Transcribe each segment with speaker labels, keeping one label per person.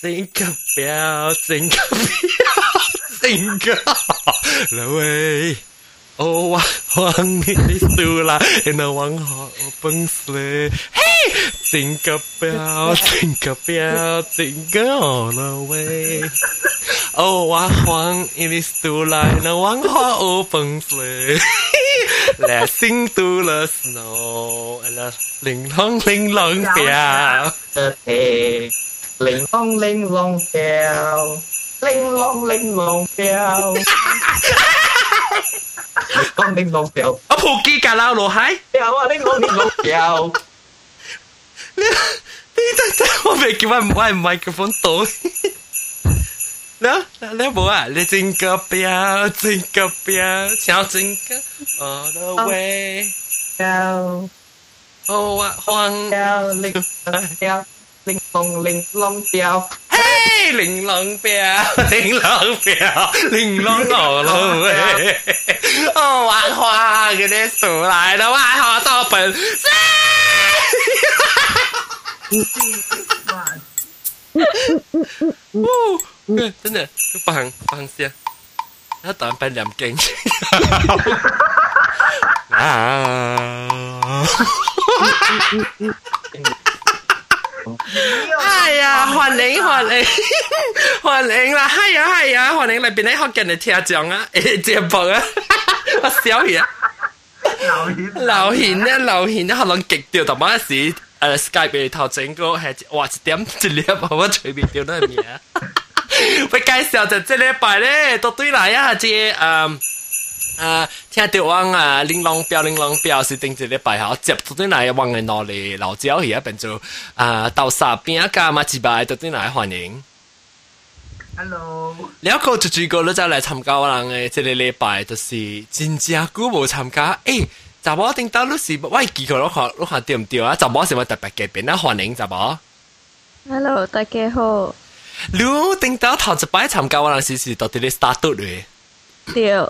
Speaker 1: think about, think about, think about oh, the way. Oh, one minute to la, and a one heart open sleigh. Hey, think about, think about, think all the way. Oh, one it is to la, and a one heart open sleigh. Let's sing to the snow, and
Speaker 2: the ling long, ling long, yeah. Linh long linh long kèo Linh long linh long kèo
Speaker 1: Linh long linh long kèo Ở phù
Speaker 2: kì cả lao lô hai Kèo à
Speaker 1: linh long linh long kèo Đi ta ta Ô bè kì vai vai microphone tổ Đó Lê bố à Lê chinh cơ bèo Chinh cơ bèo Chào chinh cơ All the way
Speaker 2: Kèo
Speaker 1: ô hoang Kèo
Speaker 2: linh long kèo 玲珑玲珑表，
Speaker 1: 嘿，玲珑表，玲珑表，玲珑我了喂，哦，万花给你数来了，万花到本，哦，真的，棒棒些，他当然扮两根，啊。哎呀，欢迎欢迎欢迎啦！系啊系啊，欢迎嚟边啲学紧嚟听讲啊，诶节目啊，我笑嘢。流显咧，流显咧，可能极掉同埋时诶 Skype 俾头整个系哇一点一粒，我随便掉都系咩啊？会介绍就即礼拜咧，都对嚟啊，即诶。 啊，听到讲啊，玲珑表玲珑表是定一礼拜后接到啲嚟往嘅攞嚟老椒而家变做啊豆沙边一家嘛，几百到啲嚟欢迎。
Speaker 2: Hello，
Speaker 1: 了个就最个都就嚟参加我人嘅，即个礼拜就是真正久冇参加，诶，就冇定到都是喂记佢攞看攞看对唔对啊？就冇什么特别嘅边啊欢迎就冇。
Speaker 3: Hello，大家好。
Speaker 1: 你定到头一摆参加我人是是到啲 start 嘅。
Speaker 3: 对。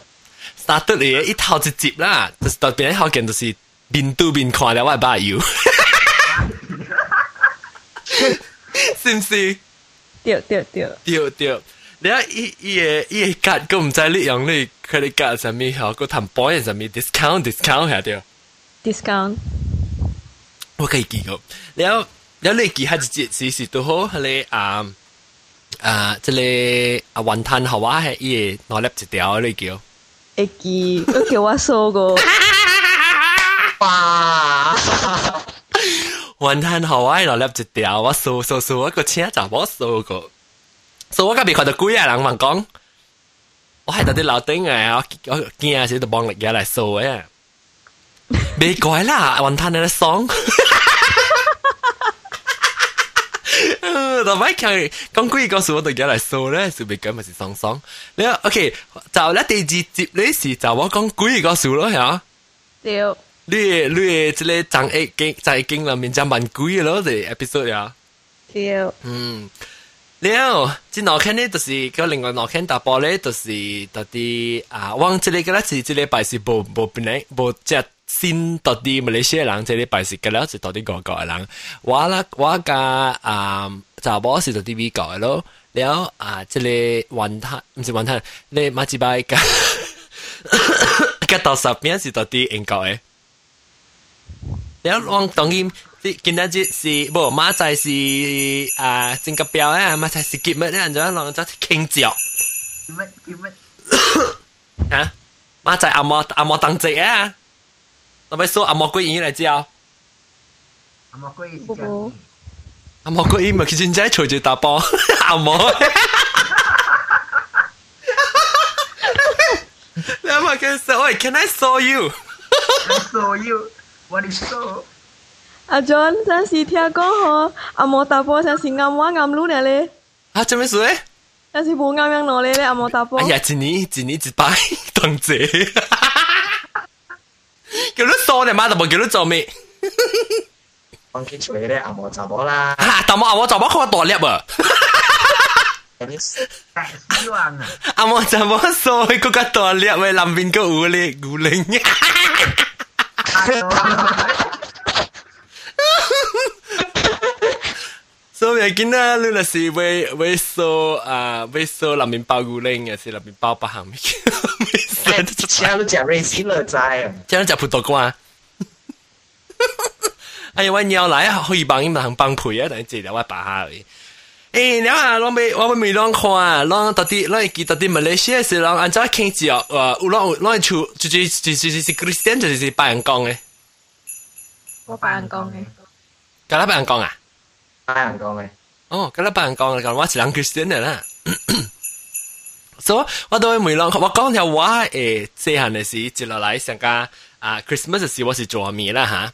Speaker 1: started 嚟嘅，一頭直接啦，就是特別好見，就是邊度邊看了我 about you，是唔是？
Speaker 3: 對對對，
Speaker 1: 對對，你啊，伊伊個伊個格，佮唔知你用你 credit card 啥物吼，佮談 point 啥物 discount discount 係對
Speaker 3: ，discount，
Speaker 1: 我可以記個，然後然後你記下一節時時都好，你啊啊，即個啊雲吞好啊，係伊個攞粒一條你叫。
Speaker 3: 会记，都叫我数过。
Speaker 2: 哇！
Speaker 1: 云吞好啊，落粒一条，我数数数，我个车就冇数过。所以我今日看到几啊人问讲，我系到啲楼顶嘅，我我惊时就帮你嘢嚟数嘅。未改啦，云吞你爽。 同埋佢讲几个数我哋而家嚟数咧，数未计咪是爽爽。你 OK 就咧第二节呢时就我讲几个数咯，系
Speaker 3: 对。
Speaker 1: 你你即系张一经在经里面就问几咯，就 episode 呀。
Speaker 3: 对。
Speaker 1: 嗯。了，即两天呢，就是个另外两天打波咧，就是到啲啊，往即系个咧是即系拜是无无本来无只。 先到啲馬來西亞人，即係啲拜士嘅啦，就到啲外國嘅人。我啦，我家啊，查某是到啲美國嘅咯。了啊，即係雲吞，唔是雲吞，你馬吉拜嘅，嘅到十邊是到啲英國嘅。了我當然，今日即是無馬仔是啊，整個表啊，馬仔是結乜咧？人就一浪就傾嚼。
Speaker 2: 結乜結乜？
Speaker 1: 啊！馬仔阿莫阿莫當值啊！我咪说阿莫归英嚟教。
Speaker 2: 阿莫归英教。
Speaker 1: 阿莫归英咪佢真系随住打波，阿莫。你阿莫跟说，喂，Can I saw you？I
Speaker 2: saw you. What is so？
Speaker 3: 阿 John，阵时听讲嗬，阿莫打波阵时暗话暗路嚟咧。
Speaker 1: 啊，做咩事咧？
Speaker 3: 阵时冇啱样攞咧咧，阿莫打波。
Speaker 1: 哎呀，一年一年一摆当姐。 叫你傻你妈就冇叫你做咩？
Speaker 2: 我见除咧阿莫查某啦。
Speaker 1: 啊，但我阿莫查某看我大粒啊！
Speaker 2: 希望啊！
Speaker 1: 阿莫查某傻，佢个大粒喂，南边个有咧有灵。 所以见啦，你那是为为做啊，为做南面包骨令，还是南面包八行面？
Speaker 2: 哎，其他都讲瑞士乐斋啊，
Speaker 1: 这样就葡萄瓜。哎呀，我鸟来啊，可以帮你们行帮配啊，但系这条我把下而已。诶，你啊，我未我未啷看啊，啷到底啷记到底马来西亚是啷按照倾字哦，呃，有啷有啷出就是就是就是 Christian 就是白人讲嘅，
Speaker 3: 我白人讲嘅，
Speaker 1: 加拉白人讲啊？
Speaker 2: 白人讲嘅，
Speaker 1: 哦，加拉白人讲嘅，我是人 Christian 嘅啦。 所以我都会未啷我讲条我诶细汉嘅时接落来上家啊 Christmas 嘅时我是做咩啦吓？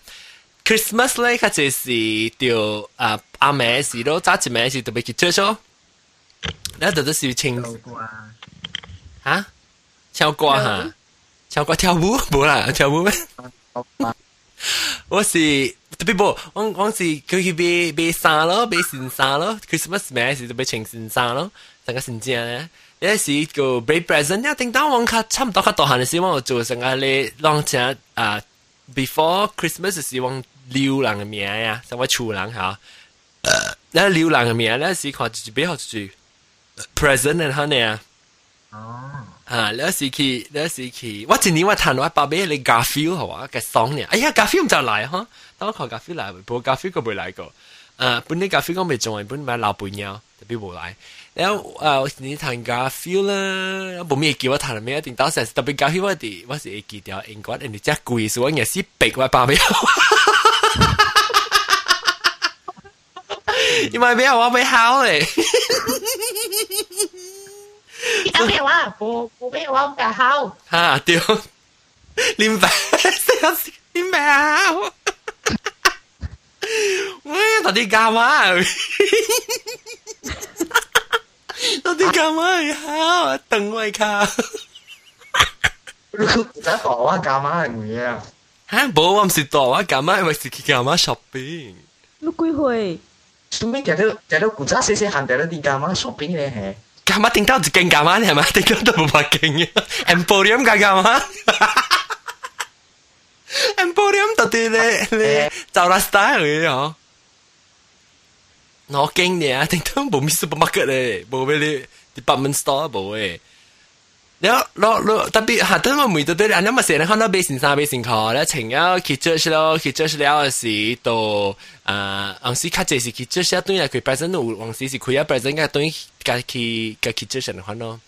Speaker 1: Christmas 咧，佢就是条啊阿妹时咯，早一妹时特别去 church 咯，然后就都是清吓唱歌吓，唱歌跳舞冇啦，跳舞咩？我是特别冇，我我是佢去买买衫咯，买新衫咯，Christmas 妹时就买穿新衫咯，成个新正咧。 有时个 break present，一定当我卡差唔多卡大汉嘅时，我做成个咧让正啊 before Christmas 嘅时，我流浪嘅名啊，成为厝人吓。แล้ว流浪嘅名咧是看住比较住 present 嘅可能啊。
Speaker 2: 哦，
Speaker 1: 啊，แล้ว时期，แล้ว时期，我今年我谈我爸爸你 Garfield 好啊，嘅爽呢。哎呀，Garfield 就嚟哈，当我看 Garfield 嚟，不过 Garfield 佢未嚟过。啊，本啲 Garfield 我未中，本买老伴友特别冇嚟。แล้ ว啊，我今年谈 Garfield 啦，冇咩叫我谈咩，一定当时特别 Garfield 我哋我是会记掉英国，人哋只贵，所以我系是逼我爸爸。因为俾我俾考嚟。
Speaker 2: 有咩话？冇冇咩话咁好？
Speaker 1: 吓屌！连白死连白，喂，到底干嘛？ 到底干嘛好？等我卡。
Speaker 2: 你在讲我干嘛系唔嘢啊？
Speaker 1: 吓，冇我唔是多我干嘛，因为是去干嘛 shopping。
Speaker 3: 你几岁？
Speaker 2: 做咩见到见到古早细细行，见到啲干嘛 shopping 咧？系
Speaker 1: 干嘛？顶到就劲干嘛？你系咪？顶到都冇法劲嘅。Emporium 干干嘛？Emporium 到底咧咧就啦 style 嘅嗬。 我惊你啊！顶多冇 miss 不 market 咧，冇俾你 department store 冇诶。然后，然后，特别哈，他们每到对了，那么谁能看到背心衫、背心裤咧？请要去做些咯，去做些了是都啊，往时卡这是去做些东西，可以本身有往时是可以本身个东西，该去该去做些的话咯。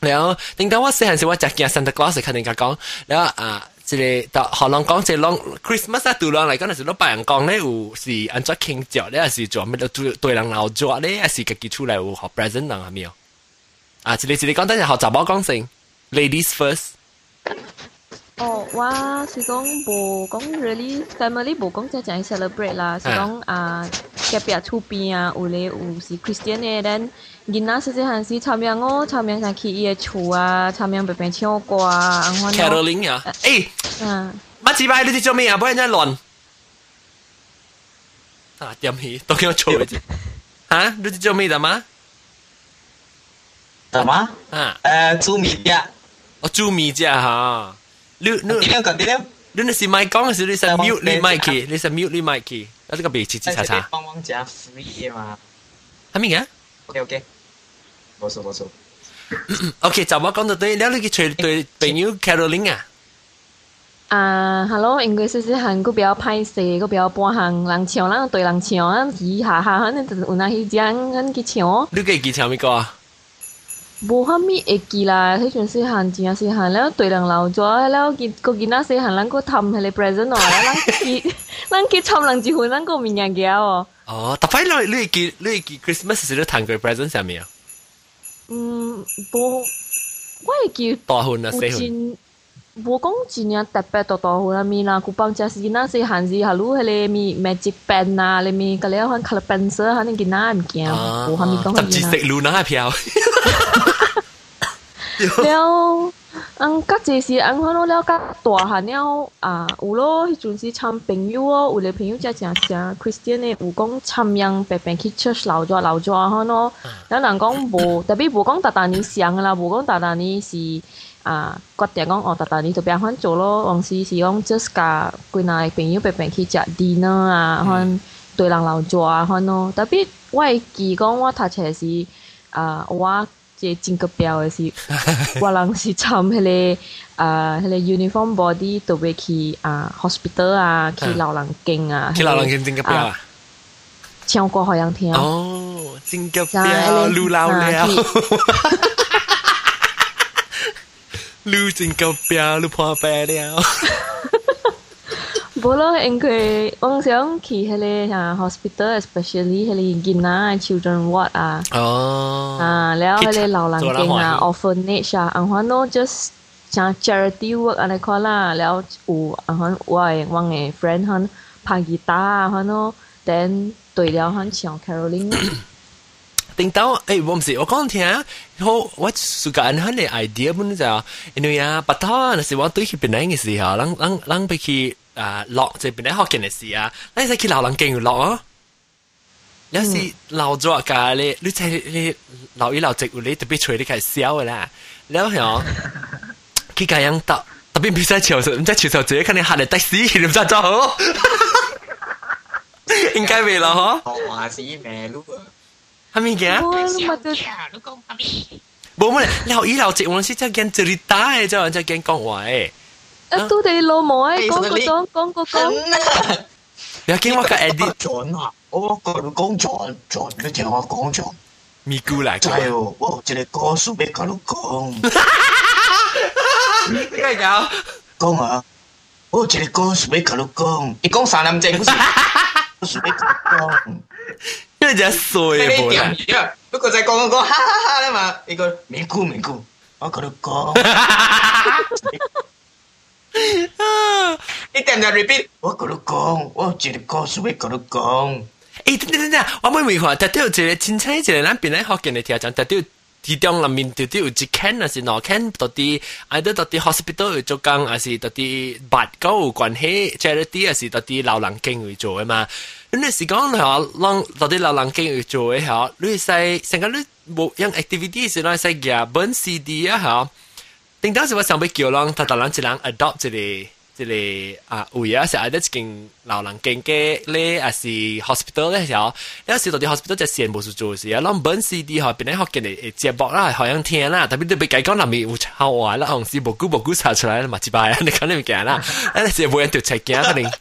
Speaker 1: 然后，等到我细汉时，我只见 Santa Claus 肯定讲，然后啊。即系到学人讲即系啷 Christmas 啊，对人嚟讲系攞白人讲咧，有是按照庆祝咧，还是做咩对对人闹做咧，还是家己出来有学 present 人系咪啊？啊，一个一个讲，等阵学查某讲先，ladies first。
Speaker 3: 哦，我是讲无讲 really family 无讲即系 celebrate 啦，是讲啊，隔壁厝边啊，有咧有是 Christian 嘅，但 囡仔细细汉时参与我参与上去伊嘅厝啊，参与白白唱歌啊，然后
Speaker 1: Caroline 啊，诶，
Speaker 3: 啊，
Speaker 1: 乜字牌你哋做咩啊？不然真系乱。啊，点起都叫我错嘅啫。吓，你哋做咩的吗？
Speaker 2: 什么？
Speaker 1: 啊，
Speaker 2: 诶，做面嘅，
Speaker 1: 我煮米啫吓。你你
Speaker 2: 点样讲？点样？
Speaker 1: 你那是咪讲嘅时，你是 mute 你麦去，你是 mute 你麦去，啊，这个别吱吱叉叉。
Speaker 2: 帮忙加 free 嘛
Speaker 1: 系咪嘅？
Speaker 2: OK OK， 冇錯冇錯。
Speaker 1: OK，就我講到對，你你去對朋友 Caroline 啊。
Speaker 3: 啊，Hello，因為是是韓國比較歹勢，個比較半行人唱，咱對人唱，咱嘻下下，反正就是有那迄種咱去唱。
Speaker 1: 你記記唱咩歌啊？
Speaker 3: 無啥物會記啦，迄陣細漢真正細漢，了對人留咗，了見個囡仔細漢，咱個氹佢哋 present 哦，咱去咱去參人一份，咱個明年嘅哦。
Speaker 1: 哦，特別你你記你記 Christmas 時你彈過 present 啥物啊？
Speaker 3: 嗯，无，我会记
Speaker 1: 大份啊，
Speaker 3: 有
Speaker 1: 细份。
Speaker 3: 真无讲真正特别大大份啊咪啦，古帮只是囡仔细汉时，下撸迄个咪 magic pen 啊，你咪个了款 color pencil，吓你囡仔物件，无啥物讲
Speaker 1: 十字食路那票。
Speaker 3: 了， 嗯，甲這是按看到了甲大漢了啊，有咯，迄陣時參朋友哦，有個朋友才正正 Christian 的，有講參樣白白去 church 留咗留咗吼咯，有人講無，特別無講達達尼上啦，無講達達尼是啊，決定講哦，達達尼就變番做咯，往時是講 just 甲幾若個朋友白白去食 dinner 啊，番對人留抓看咯。特別我會記講我讀冊時啊，我即真个标嘅是，我人是参迄个啊，迄个 uniform body 都会去啊 hospital 啊，去老人境啊，
Speaker 1: 去老人境真个标啊，
Speaker 3: 唱歌好人听。
Speaker 1: 哦，真个标，路老了。路真个标，路破败了。
Speaker 3: 无咯，因为 我想去迄个啊 hospital，especially 迄个囡仔 children ward 啊，
Speaker 1: 哦，
Speaker 3: 啊，แล้ว迄个老人境啊 orphanage 啊，然后喏 just 像 charity work 安尼看啦，แล้ว有然后我嘅我嘅 friend 佢拍吉他啊，佢喏，then 对了佢唱 Caroline。
Speaker 1: 定到诶，我唔是我讲听，好我暑假安佢嘅 idea 本就因为啊，不过那时我对佢本来嘅时候，人人人俾佢。 啊落这边咧学见嘅事啊，你使去流浪径落啊。有时留咗㗎，你你即系你留一留植物，你特别吹你系笑嘅啦。然后系佢咁样得，特别唔使潮水，唔使潮水自己肯定下嚟的士，你唔使做好。应该未啦嗬？
Speaker 2: 我话是咩路啊？
Speaker 1: 系咪嘅？冇乜，留一留植物先真系见最大嘅，就就见讲
Speaker 3: 话诶。 Aduh dari lo mo ay con cô con con cô
Speaker 1: con. Đã kiếm qua cái edit.
Speaker 2: Chọn à, ô con con chọn chọn cái chọn con chọn. Mi
Speaker 1: gu lại. Trời
Speaker 2: ơi, ô chỉ là con số bé con con. Cái nào? Con
Speaker 1: à, ô chỉ
Speaker 2: là con số bé con con. Ý con sao làm chính của số bé con. Cái giờ xui rồi. Bất quá tại con
Speaker 1: con ha ha ha mà.
Speaker 2: Ý con mi gu mi gu. Ô con con. 啦嘛，呢个咪咕咪咕，我佢都讲。你点解 repeat？我嗰度讲，我一个故事要嗰度讲。
Speaker 1: 诶，等等等，我妹妹话，特啲有一个真正一个咱边咧学见嘅听讲，特啲其中入面特啲有一间还是两间，到底either 到底 hospital 有做工，还是到底八个有关系 charity，还是到底老人经会做嘅嘛？咁你是讲系话，到底老人经会做嘅系，你使成个你冇样 activity 是攞使嘅本 CD 啊吓。 顶当时我想要叫人，他当然一人 adopt 一个。即系啊，位啊，是喺啲间老人经嘅咧，还是 hospital 咧时候，有时到啲 hospital 就事冇事做事啊，攞本 CD 嗬，边啲学嘅嚟接驳啦，好像听啦，特别特别计讲入面有好玩啦，红是无辜无辜查出来啦，嘛一摆啊，你讲你唔惊啦，啊你是冇人条赤惊可能，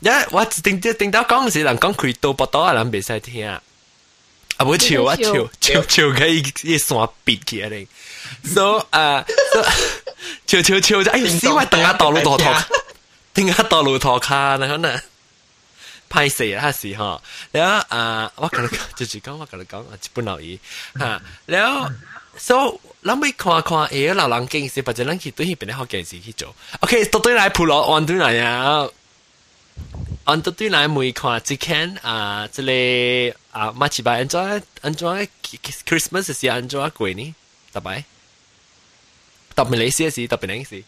Speaker 1: 因为我顶顶到讲时人讲佢到报道啊，人未使听 啊，啊冇笑啊笑笑笑嘅一山别起嚟。so 啊，潮潮潮就哎，死喂，等下道路陀陀，等下道路陀卡，然后呢，拍死啊是哈，然后啊，我跟你讲，就是讲我跟你讲啊，一本留意吓，然后 so 咱咪看看诶，流浪经时，或者咱去对迄边咧学件事去做，OK，到对来普罗按对来啊。 按到对来每看只看啊，这里啊，马吉巴安怎安怎 Christmas 是安怎过呢？大摆。特别你试一试，特别你试。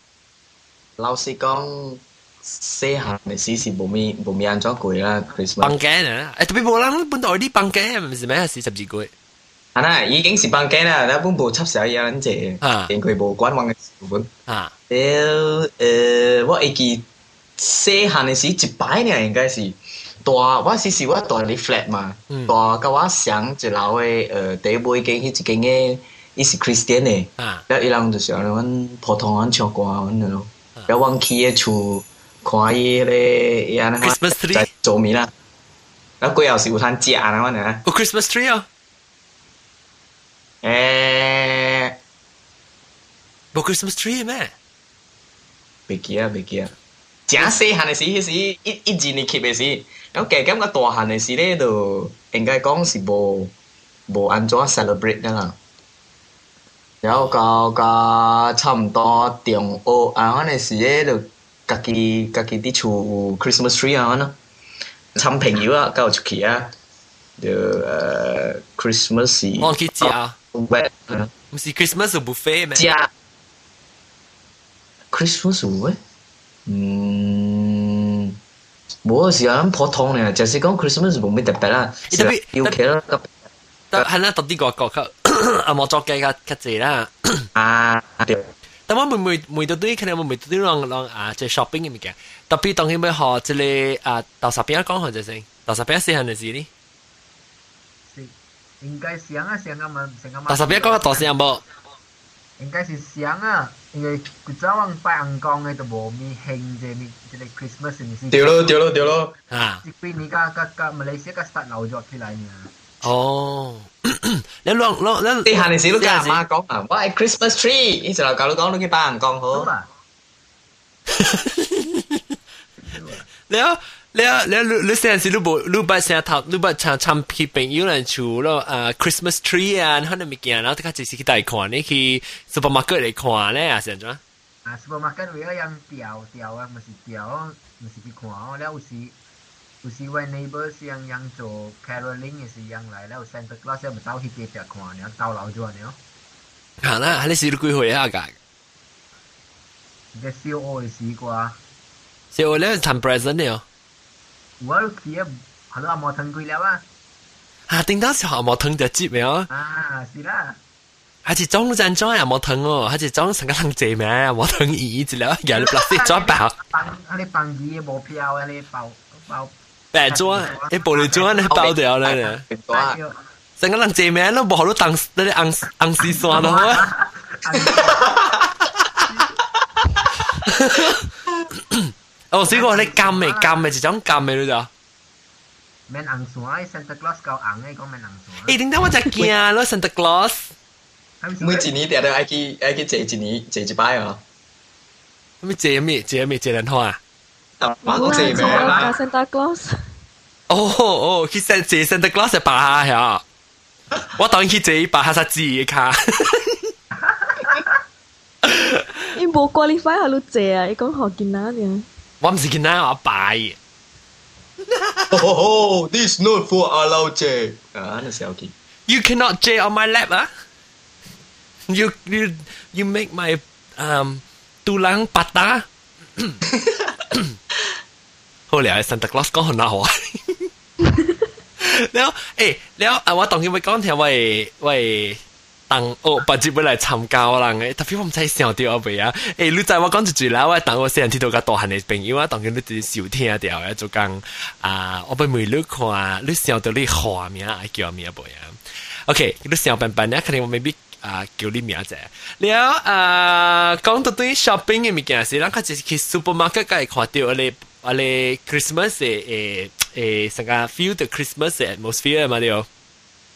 Speaker 2: 老实讲，细汉嘅时是冇咩冇咩安怎过啦，Christmas。
Speaker 1: 放假啊！诶，特别冇人本来啲放假唔是咩？系十二个月。
Speaker 2: 系啦，已经是放假啦，但本部辑时有人借，见佢冇关网嘅时本。
Speaker 1: 啊。
Speaker 2: 诶诶，我会记 细汉的时一摆年应该是大，我是是我大你 flat 嘛，大甲我上一楼的呃第一杯羹，迄一间诶，伊是 Christian 的，啊，然后伊人就是安尼，阮普通话唱歌安尼咯，然后阮去诶厝看伊咧，伊安尼嘛在做咪啦，然后过后是有通食安尼，阮呢，
Speaker 1: 有 Christmas tree 哦，
Speaker 2: 诶、
Speaker 1: 欸，Christmas tree 咩？
Speaker 2: 别记啊，别记啊。正细汉嘅時，迄時一一二年級嘅時，咁加減到大漢嘅時咧，就應該講是無無安怎 celebrate 噶啦。然後到到差唔多中學啊，嗰陣時咧就家己家己啲厝 Christmas tree 啊，咯，參朋友啊，搞出去啊，就誒 Christmas
Speaker 1: 我去食，
Speaker 2: 唔
Speaker 1: 是 Christmas buffet 咩？
Speaker 2: 食 Christmas buffet。嗯，冇时间普通嘅，就是讲 Christmas 冇咩特别啦，
Speaker 1: 特别
Speaker 2: 要企啦，
Speaker 1: 但系咧，到啲个个级。啊冇作嘅较较济啦。
Speaker 2: 啊，对。
Speaker 1: 但我每每每到对，可能我每到对让让啊，即系 shopping 嘅物件，特别当佢要学即系啊，到十边讲学就先。 大十八细汉嘅事呢？
Speaker 4: 应该想啊想啊嘛想啊嘛。
Speaker 1: 大十八嗰个大声冇？
Speaker 4: 应该是想啊， 因为佢早晚拜阳光嘅就冇咪兴啫咪，即系 Christmas 咪先。
Speaker 2: 对咯对咯对咯。
Speaker 1: 啊！
Speaker 4: 即系你家家家马来西亚家 start 留咗起来呢。
Speaker 1: 哦，你两两你
Speaker 2: 你行嘅时都跟阿妈讲啊，我系 Christmas tree，一直嚟教你讲，你去拜阳光好。
Speaker 1: 你啊！你你你你成时你冇你不成头你不唱唱片朋友人厝咯啊 Christmas tree 啊，可能物件，然后佢就是去大看，你去 supermarket 嚟看咧啊，成咗。
Speaker 4: 啊，supermarket 为咗人调调啊，咪是调，咪是去看哦。了有时有时位 neighbor 是人人做 caroling 嘅是人嚟，了 Santa Claus 咪走去边边看，然后到老咗呢。
Speaker 1: 系啦，你试到几回啊？㗎？
Speaker 4: 嘅小我嘅试过。
Speaker 1: 小我咧谈 present 呢？
Speaker 4: 我去啊，好多阿毛藤佢了啊！
Speaker 1: 啊，顶当时阿毛藤就接咩啊？
Speaker 4: 啊，是啦。
Speaker 1: 还是装阵装阿毛藤哦，还是装成个人借咩？阿毛藤椅子了，有垃圾装包。
Speaker 4: 放，你放纸冇票，你包包。
Speaker 1: 白装，你玻璃装你包掉了呢？成个人借咩？都冇好多当那啲红红丝刷咯。 哦，所以我你揿咪揿咪就种揿咪咯就。
Speaker 4: 免红线，Santa Claus 够红嘅，讲免红线。
Speaker 1: 诶，点解我就惊咯，Santa Claus？
Speaker 2: 每一年定都爱去爱去坐一年坐一摆啊。
Speaker 1: 咁坐咩？坐咩？坐人花啊？
Speaker 2: 我坐咩啦？
Speaker 3: Santa Claus。
Speaker 1: 哦哦，去坐坐 Santa Claus 系白下呀。我当然去坐白下实字嘅卡。
Speaker 3: 你冇 qualify 下路坐啊？你讲学见哪呢？
Speaker 1: 我唔是见哪我拜。
Speaker 2: Oh, this not for allow J. Ah, ano siya okay.
Speaker 1: You cannot J on my lap, ah. You you you make my um tulang patah. 好了，Santa Claus 讲很好啊。แล้วเอ๊ะแล้วว่าตอนที่ไปก้อนแถวไว้ไว้ 等我八日要來參加人誒，特別我唔使想到阿未啊！誒，你知我講一句啦，我等我先聽到個大漢嘅朋友啊，當佢你直接收聽掉咧，就講啊，我俾每你看，你想到你花名叫咩未啊？OK，你想辦辦咧，肯定我未必啊叫你名啫。然後啊，講到對 shopping 嘅物件事，咱佢就去 supermarket 嘅看到咧，我哋 Christmas 誒誒，成個 feel the Christmas atmosphere 嘛，對
Speaker 4: 哦。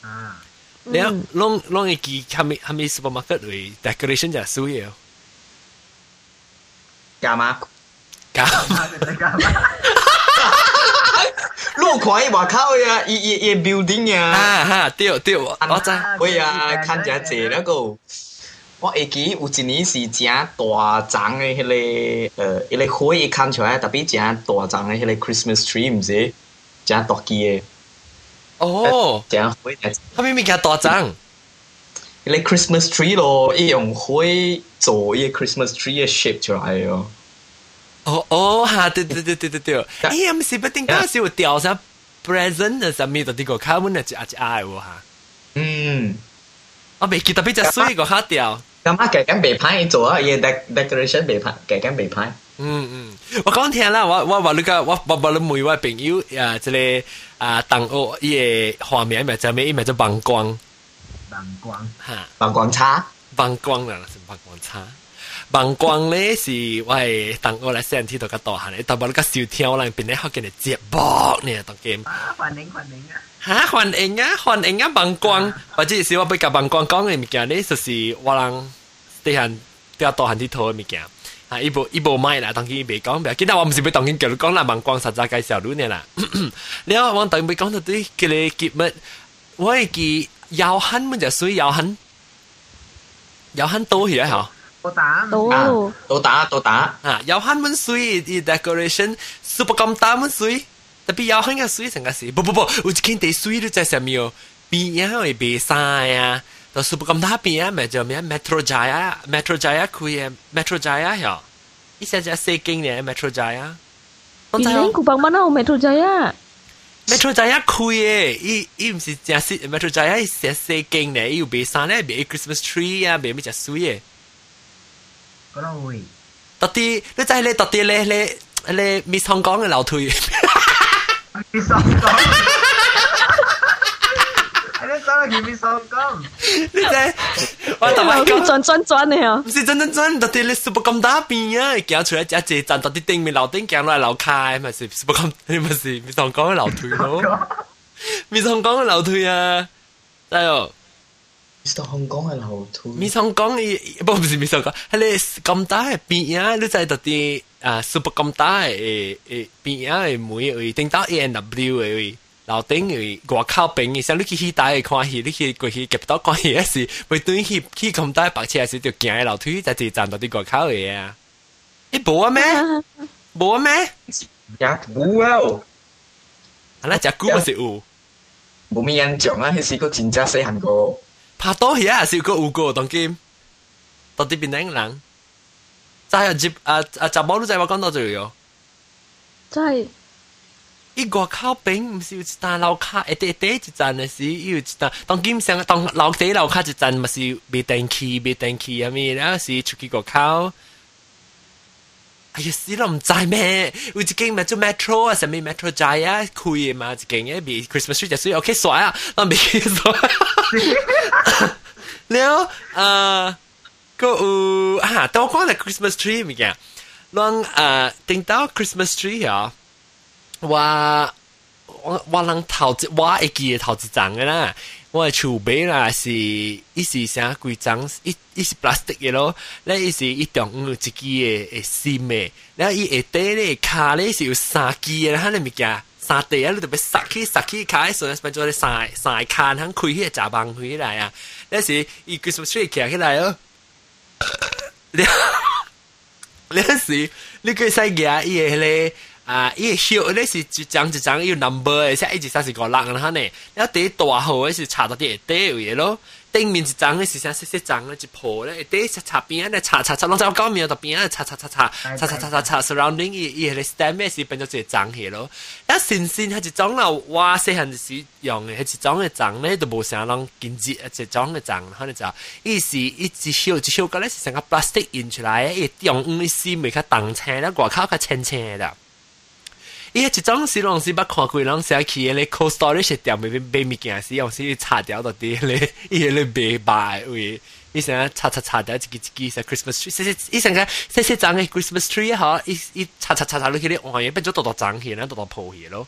Speaker 4: 嗯。
Speaker 1: 你啊，拢拢会记系咪系咪 supermarket 为 decoration 就水嘅？
Speaker 2: 加吗？
Speaker 1: 加。
Speaker 2: 路看伊外口呀，伊伊伊 building 呀。
Speaker 1: 啊哈，对对，我知。
Speaker 2: 会啊，看只只那个。我会记有一年是正大张嘅迄个，呃，迄个火伊看出来，特别正大张嘅迄个 Christmas tree，唔是正大机嘅。
Speaker 1: 哦，
Speaker 2: 这样会系，
Speaker 1: 佢咪咪叫大张，
Speaker 2: 你 Christmas tree 咯，伊用灰做伊 Christmas tree 嘅 shape 出来咯。
Speaker 1: 哦哦，哈，对对对对对对，咦，唔是不定嗰时会掉上 present 嘅上面度啲个卡门啊，一一挨喎吓。
Speaker 2: 嗯，
Speaker 1: 我未记特别只水个下掉。
Speaker 2: 咁啊，夾緊被派做啊，嘢 decoration 被派，夾緊被派。
Speaker 1: 嗯嗯，我講聽啦，我我話你個我我我你每位朋友啊，即係啊，當我伊個畫面咪就咩？伊咪就曝光，
Speaker 4: 曝光
Speaker 1: 嚇，
Speaker 2: 曝光叉，
Speaker 1: 曝光啦，是曝光叉。曝光咧是我係當我嚟先睇到個大漢咧，但係你個小跳啦，變咧學嘅嚟接駁呢當 game。
Speaker 4: 啊，歡迎歡迎啊！
Speaker 1: 嚇，歡迎啊，歡迎啊，曝光，或者是我俾個曝光講嘅物件咧，就是我人啲人比较大汉啲套嘅物件。啊！一部一部买啦，当然未讲，唔记得我唔是要当然叫你讲啦，盲光实在介绍你啦。然后我当然未讲到啲叫你结乜，我系记摇hand 咪就属于摇hand，摇hand 多嘢吓。
Speaker 4: 都打，
Speaker 3: 都
Speaker 2: 都打都打
Speaker 1: 啊！摇hand 乜属于啲 decoration super 咁大乜属于，特别摇 hand 嘅属于成个事，不不不，有一件地属于都在上面哦，边样会 더 수부감 나비야 매점이야 메트로자야 메트로자야 구이야
Speaker 3: 메트로자야야 이세자
Speaker 1: 세깅네 메트로자야 이랭 구방 만나오 메트로자야 메트로자야 구이에 이
Speaker 4: 이임시
Speaker 1: 자시 메트로자야 이세 세깅네 이 우베산에 베
Speaker 4: 크리스마스 트리야
Speaker 1: 베미자 수이에
Speaker 4: 그러오이
Speaker 1: tati nó chạy lên tati lên lên lên mi song con là lão thủy
Speaker 4: mi song con 前面上金。
Speaker 1: 你真，我同埋講
Speaker 3: 轉轉轉嘅啊！
Speaker 1: 唔是轉轉轉，特啲你全部咁打變啊！行出嚟一隻站，特啲對面樓頂行落嚟樓階，咪是全部咁，你咪是面上講嘅樓梯咯。面上講嘅樓梯啊，哎呦！
Speaker 2: 面上講嘅樓梯，
Speaker 1: 面上講嘅不唔是面上講，係你咁打嘅變啊！你真特啲啊，全部咁打嘅誒誒變啊嘅每位頂到 A N W 嘅位。楼顶嘅外口边嘅，像你去起大嘅看戏，你去过去夹到看戏嗰时，会对去去咁大白车时就行喺楼梯，就系站到啲外口嘅啊！你冇啊咩？冇啊咩？
Speaker 2: 呀，冇啊！
Speaker 1: 啊，那只股咪是有，
Speaker 2: 冇咩印象啊，迄时个真正细汉个。
Speaker 1: 拍多嘢还是有个有个当今，到底边顶人？就系接啊啊！集宝都就系我讲到最有。
Speaker 3: 真系
Speaker 1: 伊外口边毋是有一单楼骹一底一底一站的是，伊有一单当金上当楼底楼骹一站嘛是袂电器袂电器啊咪，然后是出去外口。哎呀，死咯，毋知咩？有一间咪做 metro 啊，啥物 metro 仔啊，开嘅嘛，一间嘅比 Christmas tree 就水 OK 甩啊，咱袂去甩。了，呃，个有啊，当我讲的 Christmas tree 物件，咱呃，顶到 Christmas tree 啊。我我我人头一我会记嘅头一张嘅啦，我嘅厝边啦是伊是啥几张，伊伊是 plastic 嘅咯，咧伊是伊中有一支嘅嘅芯嘅，然后伊下底咧卡咧是有三支嘅，吓你物件三地啊，你特别塞起塞起卡嘅时候，变做咧三三卡，肯开迄个闸帮开来啊，那是伊 Christmas tree 起来哦，你你是你可以使夹伊嘅咧。 啊，伊個咧是一張一張有 number 嘅，即一至三十五六啦呢。然后第一大號嘅是插到啲下底位咯，顶面一張咧是像細細張咧一鋪咧，下底插插邊咧插插插，攏在講面度邊咧插插插插插插插插插 surrounding 伊伊個 stem 嘅是變咗一張起咯。一新鮮係一種啦，我細漢時用嘅係一種嘅張咧，都冇啥人見節一種嘅張，可能就伊是一支小一小個咧是成个 plastic 印出來嘅，伊用五絲未較重青咧，外口較青青嘅。伊一张是拢是捌看过，拢写起咧 c o s t storage 是点袂袂物件是，用去擦掉到底咧，伊个咧袂卖以。伊想擦擦擦掉一支一支是 Christmas tree，谢谢伊想个谢谢张个 Christmas tree 吼，伊伊擦擦擦擦落去咧，换也变做多多脏去，然后多多破去咯。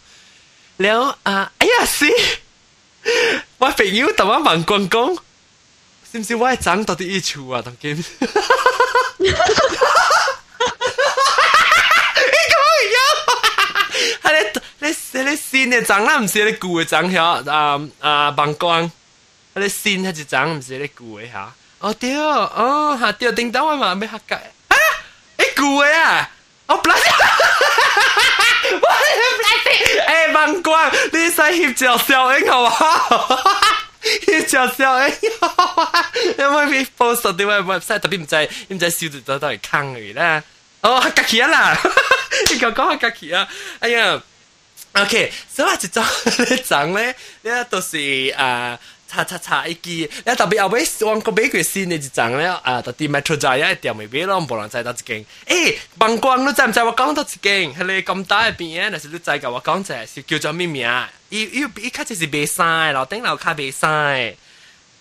Speaker 1: 了啊，哎呀是，我朋友等我问讲讲，是毋是我脏到底一处啊？当紧。这个新的章啦，唔是咧旧的章遐啊啊，膀胱，迄个新迄一章唔是咧旧的遐。哦对哦，哦哈对，叮当我嘛要下改啊，诶旧的啊，哦不啦，我不啦，诶膀胱，你使翕照笑影好啊。翕照笑影，因为被 post 到啲 website，特别唔知唔知笑到到嚟坑佢啦。哦，客氣啦，你講講客氣啊，哎呀〜，OK，所以一種咧種咧，咧都是啊。擦擦擦一支，你特別後尾往個美國先你一種咧，啊，特啲 Metro 仔一條未俾咯，冇人知道一間。誒，膀胱你知唔知我講到一間？係你咁大嘅邊，但是你知㗎？我講就係是叫做咩名？伊伊伊開始是未曬，樓頂樓卡未曬。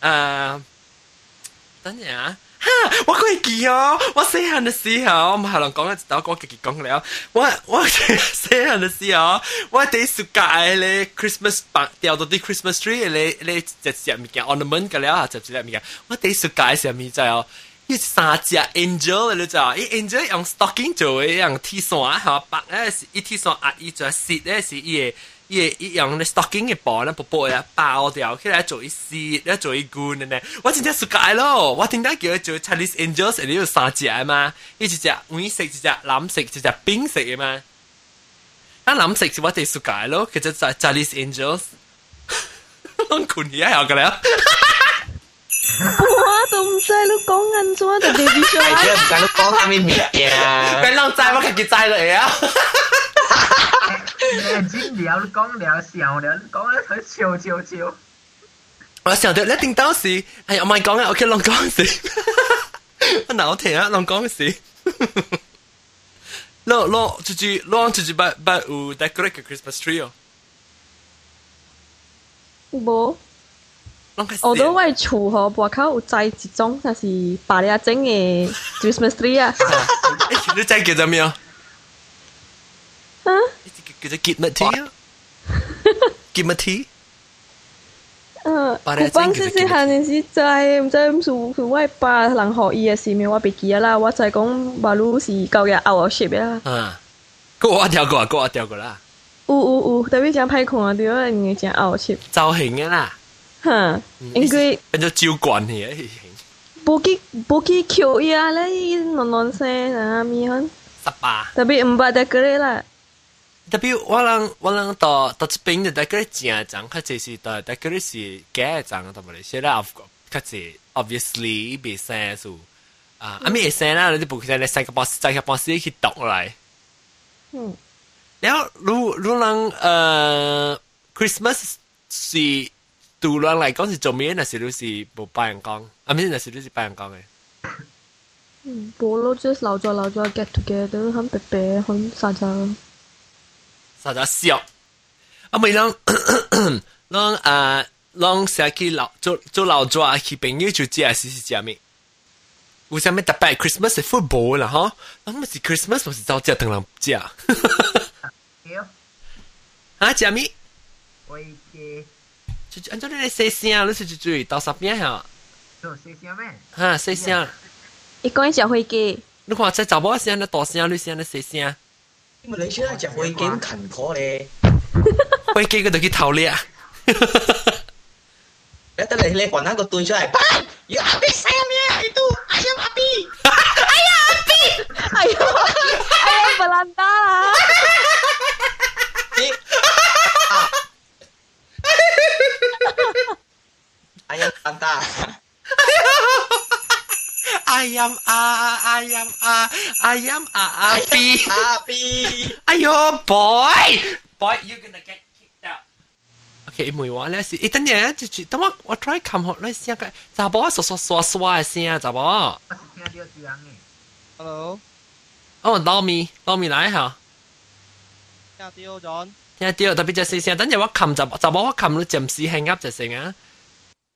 Speaker 1: 誒，等陣啊！哈！我佢記哦，我細漢嘅時候，我唔係人講一直我自己讲了。我我細漢嘅時候，我第一暑假咧 Christmas 白掉到啲 Christmas tree 咧咧一隻物件 ornament 嘅了，就一隻物件。我第一暑假嘅時候咪就係一三只 angel 你就，一 angel 用 stocking 做嘅，用 T 線嚇白咧是一 T 線壓伊做 sit 咧是伊嘅。伊伊用咧 stocking 嘅布咧，布布咧包掉起来做一丝，咧做一罐嘅呢。我真正暑假咯，我点解叫佢做 Chinese Angels？你有三只啊嘛？一只只黄色，一只蓝色，一只冰色嘅嘛。啊蓝色是我哋暑假咯，其实就 Chinese Angels。我困嘢系㗎啦。
Speaker 3: 我都唔知你讲紧咗，就 baby show
Speaker 2: 系啊，唔知你讲下咩嘢啊？
Speaker 1: 俾人知我自己知嚟啊！
Speaker 4: chín đéo con đéo xèo đéo con thấy chiều chiều chiều.
Speaker 1: 我成日都一定當時係我咪講啊，我叫浪講時，嗱我停啊，浪講時，浪浪住住浪住住八八五 decorate 嘅 Christmas tree 哦，冇，
Speaker 3: 我都為廚和博口有在集中，但是把你阿整嘅 Christmas tree 啊，
Speaker 1: 你真叫做咩啊？
Speaker 3: Huh?
Speaker 1: Could I keep that to you? Give me tea.
Speaker 3: Uh,
Speaker 1: kupang si
Speaker 3: si hanin si zai zai su su wai ba lang ho i si mi wa bi ki la wa zai gong ba lu si gao ya ao shi bia. Ah. Go wa tiao go go wa
Speaker 1: tiao go la. U u u, tại vì chẳng phải không
Speaker 3: à, điều là người chẳng ao shi. Giao hình á là. Ha. Nên cái
Speaker 1: bên cho chiêu quản thì ấy.
Speaker 3: Bố kí bố kí kiểu ya lấy non non xe là mi hơn.
Speaker 1: Sắp ba.
Speaker 3: Tại vì không bắt được cái là. 哈，因为
Speaker 1: 变咗照惯嘅。
Speaker 3: 冇去冇去 Q 伊啊咧，乱乱声啊咪hơn。
Speaker 1: 十八。
Speaker 3: 特别唔捌得嗰啲啦。
Speaker 1: 特别我人我人到到这边就大概正长，佢就是到大概是假长，同埋你写啦，佢是 obviously 别生数啊，啊咪生啦，你部佢你三个波三个波时去读嚟。
Speaker 3: 嗯。
Speaker 1: 然后如如人诶 Christmas 是。对人嚟讲是做咩？那时都是冇拜人讲，啊唔系那时都是拜人讲嘅。
Speaker 3: 嗯，冇咯，just 留咗留咗 get together，很白白，很撒娇。
Speaker 1: 啥子笑？阿妹让 让啊让下去老做做老抓去朋友就这样试试下面。我下面打败 Christmas football 了哈，那么是 Christmas 不是早家等人家？哈哈哈哈哈！啊，下面
Speaker 4: 我已经
Speaker 1: 就按照你的思想，你是就注意到啥变哈？
Speaker 4: 做思想咩？
Speaker 1: 哈，思想。
Speaker 3: 你讲一下会给。
Speaker 1: 你看在直播时间的多少？你现在思想？
Speaker 2: 因为你出嚟食飞机咁勤苦咧。
Speaker 1: 飞机嗰度去偷猎。
Speaker 2: 你得你你还一个对出嚟，爸，要阿 B 声咩？你都哎呀阿 B，
Speaker 3: 哎呀阿 B，哎呀哎呀不兰达啦。
Speaker 2: 你。ayam tanta
Speaker 1: ayam a ayam a ayam a api
Speaker 2: api
Speaker 1: ayo boy boy you gonna get kicked out OK 梅话咧是，诶等阵就住，等我我 try 琴学咧先嘅，查甫刷刷刷刷嘅声啊，查甫。
Speaker 4: 我是听到这样嘅。
Speaker 5: Hello。
Speaker 1: 哦，捞米捞米来吓。
Speaker 5: 听到 John。
Speaker 1: 听到，特别就细声，等阵我琴就就冇我琴到暂时系噏就成啊。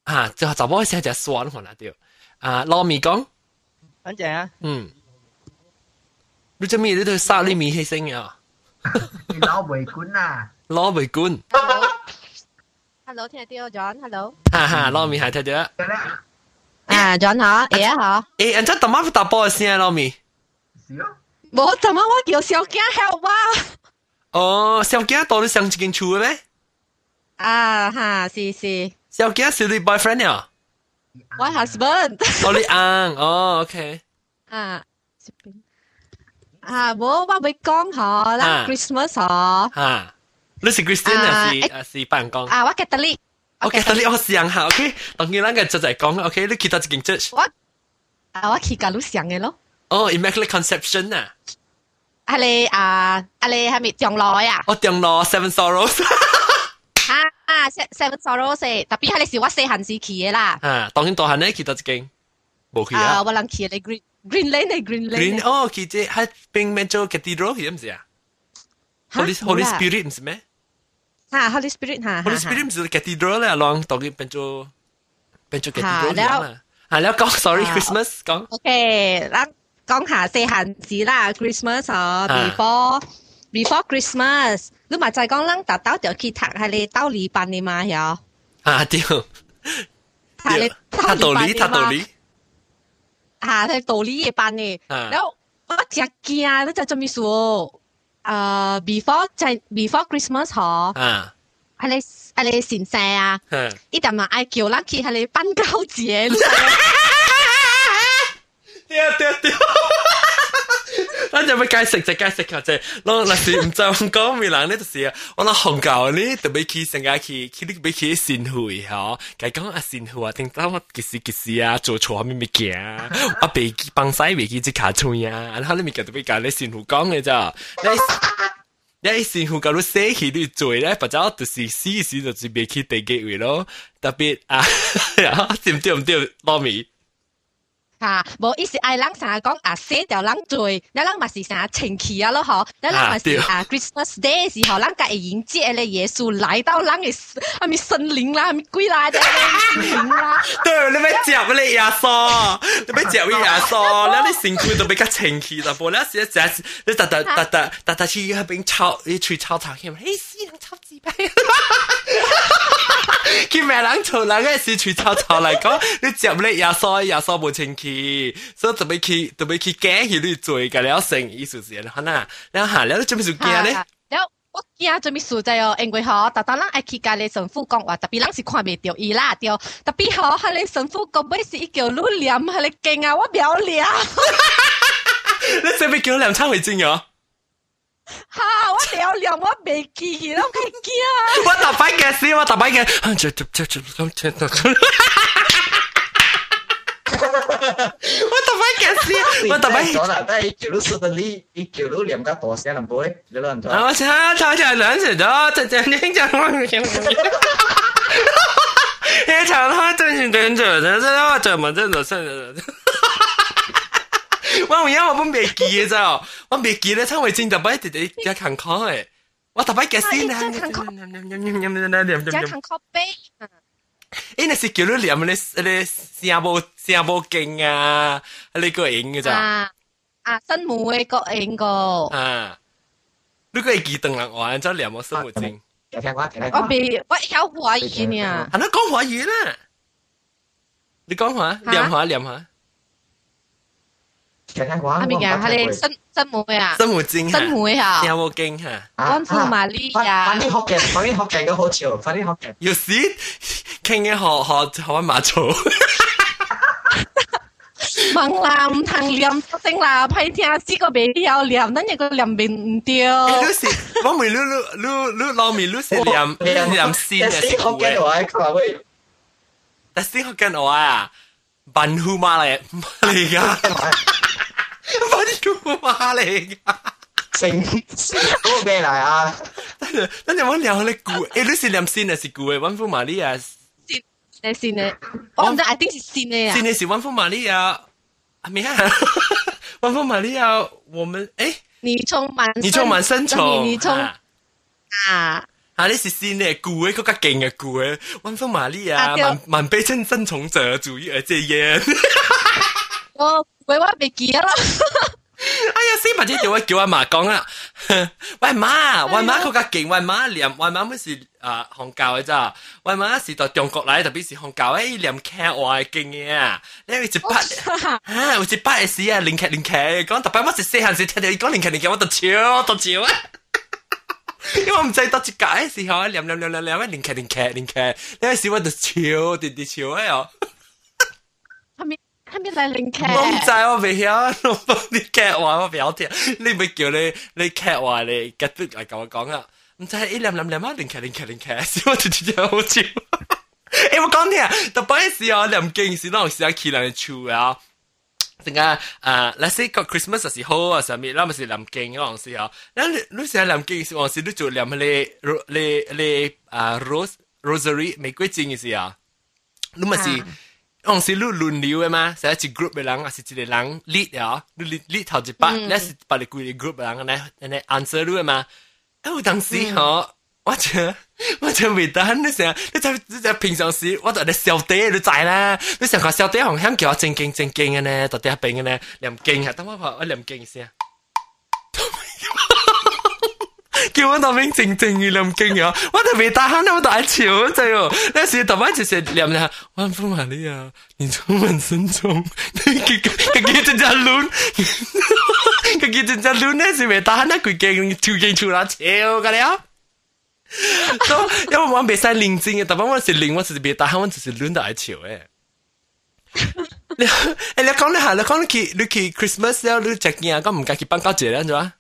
Speaker 1: 啊，就就冇声就酸可能掉。啊，糯米讲，
Speaker 5: 很正啊。
Speaker 1: 嗯，你做咩？你对沙哩米起声啊？
Speaker 4: 你攞围管啊？
Speaker 1: 攞围管。
Speaker 6: Hello，听到 John，Hello。
Speaker 1: 哈哈，糯米系睇到。
Speaker 6: 啊，John 好，诶好。
Speaker 1: 诶，人家特妈打波嘅声，糯米。
Speaker 4: 是哦。
Speaker 6: 冇，特妈我叫小惊 help 啊。
Speaker 1: 哦，小惊到你上一间厝嘅咩？
Speaker 6: 啊哈，是是。
Speaker 1: 小惊是你 boyfriend 啊？
Speaker 6: 我 husband。
Speaker 1: 哦，你啱，哦，OK。
Speaker 6: 啊，啊，冇，我会讲嗬，啦 Christmas 嗬。
Speaker 1: 啊，你是 Christian 啊？是啊是办公。
Speaker 6: 啊，我 Catholic。
Speaker 1: 我 Catholic 我想下，OK，当然咱个就系讲，OK，你去到一间 church。
Speaker 6: 我啊，我去教路上嘅咯。
Speaker 1: 哦，Immaculate Conception 啊。
Speaker 6: 系你啊，系你系咪长老啊？
Speaker 1: 我长老 Seven Sorrows。
Speaker 6: 啊 啊，Seven Sorrows，特别系你是我细汉时去嘅啦。
Speaker 1: 啊，当然大汉咧去到一间，冇去啊。
Speaker 6: 啊，我谂去你 Green Green Lane 系 Green Lane。
Speaker 1: Green 哦，去即系边面做 Cathedral 系唔是啊？Holy Holy Spirit 唔是咩？
Speaker 6: 吓，Holy Spirit 吓。
Speaker 1: Holy Spirit 唔是 Cathedral 咧，浪当佢变做变做 Cathedral 咁啊。系แล้ว讲 sorry Christmas 讲。
Speaker 6: OK，嗱。讲下细汉时啦，Christmas 啊，before Before Christmas，你咪就係講咱達到條去讀係你兜禮拜嘅嘛，有？
Speaker 1: 啊對，
Speaker 6: 係你
Speaker 1: 他道理，他道理，
Speaker 6: 嚇係道理嘅班嘅。然後我真驚，你就做咩事？啊，before 就係 before Christmas 嗬，係你係你先生啊，一定咪嗌叫咱去係你班交節。
Speaker 1: 對對對，咱就要解释就解释下啫。我那时唔知讲咩人呢，就是我那红教呢，特别去成日去去你别去善会吓，佢讲啊善会啊，听到我几时几时啊，做错咩物件啊，我被帮晒被只卡通啊，然后你咪特别讲你善会讲嘅咋，你你善会讲到写起你做咧，或者就是试试就是别去第几位咯，特别啊，知唔知唔知攞面？
Speaker 6: 嚇，無意思嗌人成日講啊寫掉人罪，你人嘛是成日情氣啊咯嗬，你人嘛是啊 Christmas Day 時候，人家會迎接咧耶穌來到人嘅係咪森林啦，係咪鬼啦，即係神靈啦。
Speaker 1: 對，你咪接你耶穌，你咪接 你耶穌，你你辛苦都比較情氣啦，不，你時時你特特特特特特去嗰邊抄，你去炒炒佢，嘿死人炒雞排。佢咩人做人嘅事，去抄抄嚟講，你接你耶穌，耶穌冇情气，所以特别去特别去惊佢你做嘅了成意思是，好啦，然后你做咩事惊咧？
Speaker 6: 我惊做咩事就系因为嗬，特特人爱去家你神父讲话，特别人是看袂到伊啦，对，特别嗬，系你神父讲尾是一叫你念，系你劲啊，我唔要念。
Speaker 1: 你使唔使叫念抄回正啊？
Speaker 6: 哈！我了了，我未记，我太惊。
Speaker 1: 我特摆嘅事，我特摆嘅，就就就就咁就就。 我特摆嘅事，我特摆。
Speaker 2: 咗啦，但系叫到说到你，你叫到两个大声唔会，你乱咗。
Speaker 1: 我请炒起两时咗，就就你讲我。一场他真是真着，真是我怎么真的是。我有影我本未记嘅咋，我未记咧，趁为正特摆直直加坎坷诶，我特摆嘅先啊，
Speaker 6: 加坎坷，加坎坷杯。
Speaker 1: 诶，那是叫你念咧咧声无声无劲啊，你个影嘅咋？
Speaker 6: 啊啊，新妹个影个
Speaker 1: 啊，你个系记等人玩，就念我新妹正。
Speaker 6: 我未，我晓华语呢。
Speaker 1: 系你讲华语啦，你讲下，念下念下。
Speaker 6: 系咪嘅？系你新新妹啊？
Speaker 1: 新妹正
Speaker 6: 新妹啊？
Speaker 1: 有冇惊吓？
Speaker 6: 安富玛利亚。
Speaker 2: 快啲学嘅，快啲学嘅都好潮，快啲学嘅。
Speaker 1: 要试倾嘅学学学玩马草。
Speaker 6: 问啦，唔通念声啦，批听知个未有念，等一个念唔掉。
Speaker 1: 你是我咪你你你你老面你是念念先嘅
Speaker 2: 学嘅话，佢会。
Speaker 1: 但系学紧我啊，笨虎马嚟嚟㗎。
Speaker 2: 成嗰個咩嚟啊？
Speaker 1: 你估，誒，你是念先定是估嘅？溫夫瑪利亞
Speaker 6: 先先嘅，我唔知，I think 是先嘅啊。
Speaker 1: 先嘅是溫夫瑪利亞，係咪啊？溫夫瑪利亞，我們誒，
Speaker 6: 你充滿
Speaker 1: 你充滿深仇，
Speaker 6: 你充啊。
Speaker 1: 啊！你是新嘅古嘅，嗰個勁嘅古嘅，溫夫瑪利亞，滿滿被趁正從者主義而戒煙。
Speaker 6: 我喂我未記啦。
Speaker 1: 哎呀，死或者叫我叫阿嫲講啊！喂媽，喂媽佢個勁，喂媽念，喂媽乜是啊漢教嘅咋？喂媽是到中國嚟，特別是漢教誒念劇話勁嘅啊！你一直 bắt 啊，一直 bắt 嘅事啊，連劇連劇講特別乜是細漢時聽到你講連劇連劇，我就笑，就笑啊！因為我唔知多節解嘅時候，念念念念念，連劇連劇連劇，呢個時我就笑，啲啲笑啊又。
Speaker 6: 系咪嚟练剧？
Speaker 1: 我唔知，我未晓，我啲剧话我表听，你咪叫你你剧话你吉都嚟同我讲啊！唔知一两两两蚊练剧练剧练剧，小我直接好笑。诶，我讲听，特别是哦，念经是那种时候起来厝啊。成个诶，let's say 个 Christmas 嘅时候啊，上面，那咪是念经嗰阵时候，那你你成日念经嗰阵时，你就念你你你啊 rose rosary 玫瑰经嘅时候，你咪是。 on 是你轮流嘅嘛，系一 group 嘅人，还是一个人 lead 啊？你 lead lead 头一把，你是把你规个 group 嘅人，你你 answer 你嘅嘛？啊，有当时嗬，我就我就未得，你成你就你就平常时，我就你小弟你知啦，你成个小弟好像叫我正经正经嘅呢，到底系边嘅呢？念经啊，等我话我念经先。 叫我当面静静嘅念经啊！我特别大喊，我大笑真系。那时特别就是念咧，万福玛利亚，你充满圣宠，佢佢佢真正乱，佢佢真正乱咧，是咪大喊那句经跳经出来笑噶了？咁因为我未使认真嘅，特别我是练，我就是别大喊，我就是乱到爱笑诶。你诶，你讲你下，你讲你去你去 Christmas 了，你食嘢咁唔介去办交节啦，系嘛？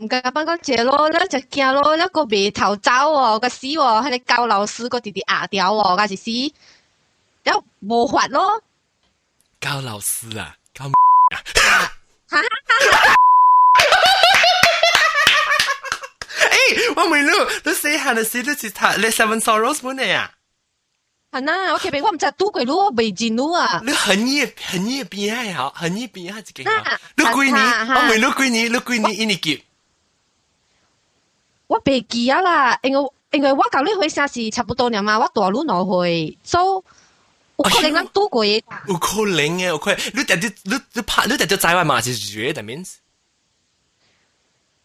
Speaker 6: 唔該，辦個節咯，咧就驚咯，一個眉头走喎，个屎喎，喺你教老师个弟弟壓掉喎，嗰時屎，有冇法咯？
Speaker 1: 教老师啊，教啊！誒，我問你，你細漢嘅時，你是讀《The Seven Sorrows》本嚟啊？
Speaker 6: 係啊，我其實我唔知拄過路，未見路啊。
Speaker 1: 你很熱很熱邊係好，很熱邊係一個好。你幾年？我問你幾年？你幾年？一年級？
Speaker 6: 我未记啊啦，因为因为我教你会写是差不多年嘛，我大路攞会，所以有可能咱拄过嘅。
Speaker 1: 有可能嘅，有可能。你特啲你你拍你特啲在外嘛是绝的 means。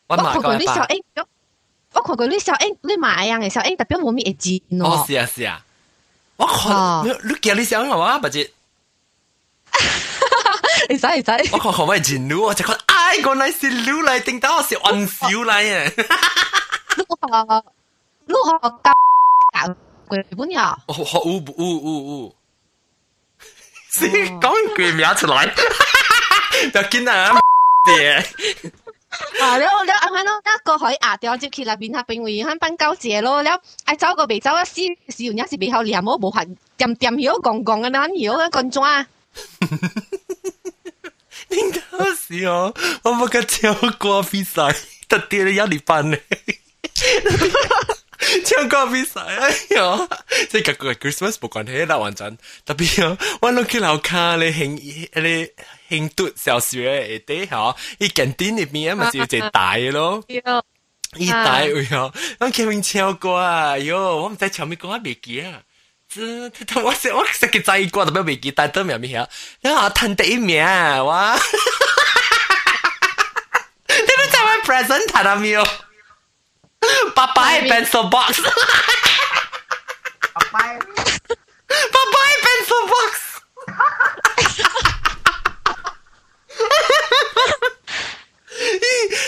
Speaker 6: 我看过你小英，我看过你小英，你买样嘅小英，特别冇咩会知
Speaker 1: 咯。哦，是啊是啊。我看你你叫你小英系嘛？不知。
Speaker 6: 你使唔使？
Speaker 1: 我看可唔可以认路？我就看，哎，原来是路嚟，定到我是玩笑嚟 嘅。
Speaker 6: 路学路学教鬼本呀？
Speaker 1: 哦，学乌乌乌乌。是讲句名出来，就见啊嘢。
Speaker 6: 啊，了了，啱啱咯，一个可以压掉接起来变下变为慳班交节咯，了，爱走个未走一丝，使用也是未好念我无法点点晓讲讲嘅啦，晓嘅讲装。
Speaker 1: 你搞笑，我冇个跳过比赛，特啲你一年半咧。 唱歌比賽，哎呀，即係個 Christmas 冇關係啦，完全特別啊！我落去樓卡你慶你慶祝小學誒啲嚇，伊近店入邊啊咪是有隻大咯，伊大會啊，我見面唱歌啊，喲，我唔知唱咩歌啊，未記啊。這他我我識嘅仔歌特別未記，但都名咩啊？你話彈第一名哇！你們在玩 present 彈到沒爸爸爱 b e n z o box。
Speaker 4: 爸
Speaker 1: 爸爱 b e n z o box。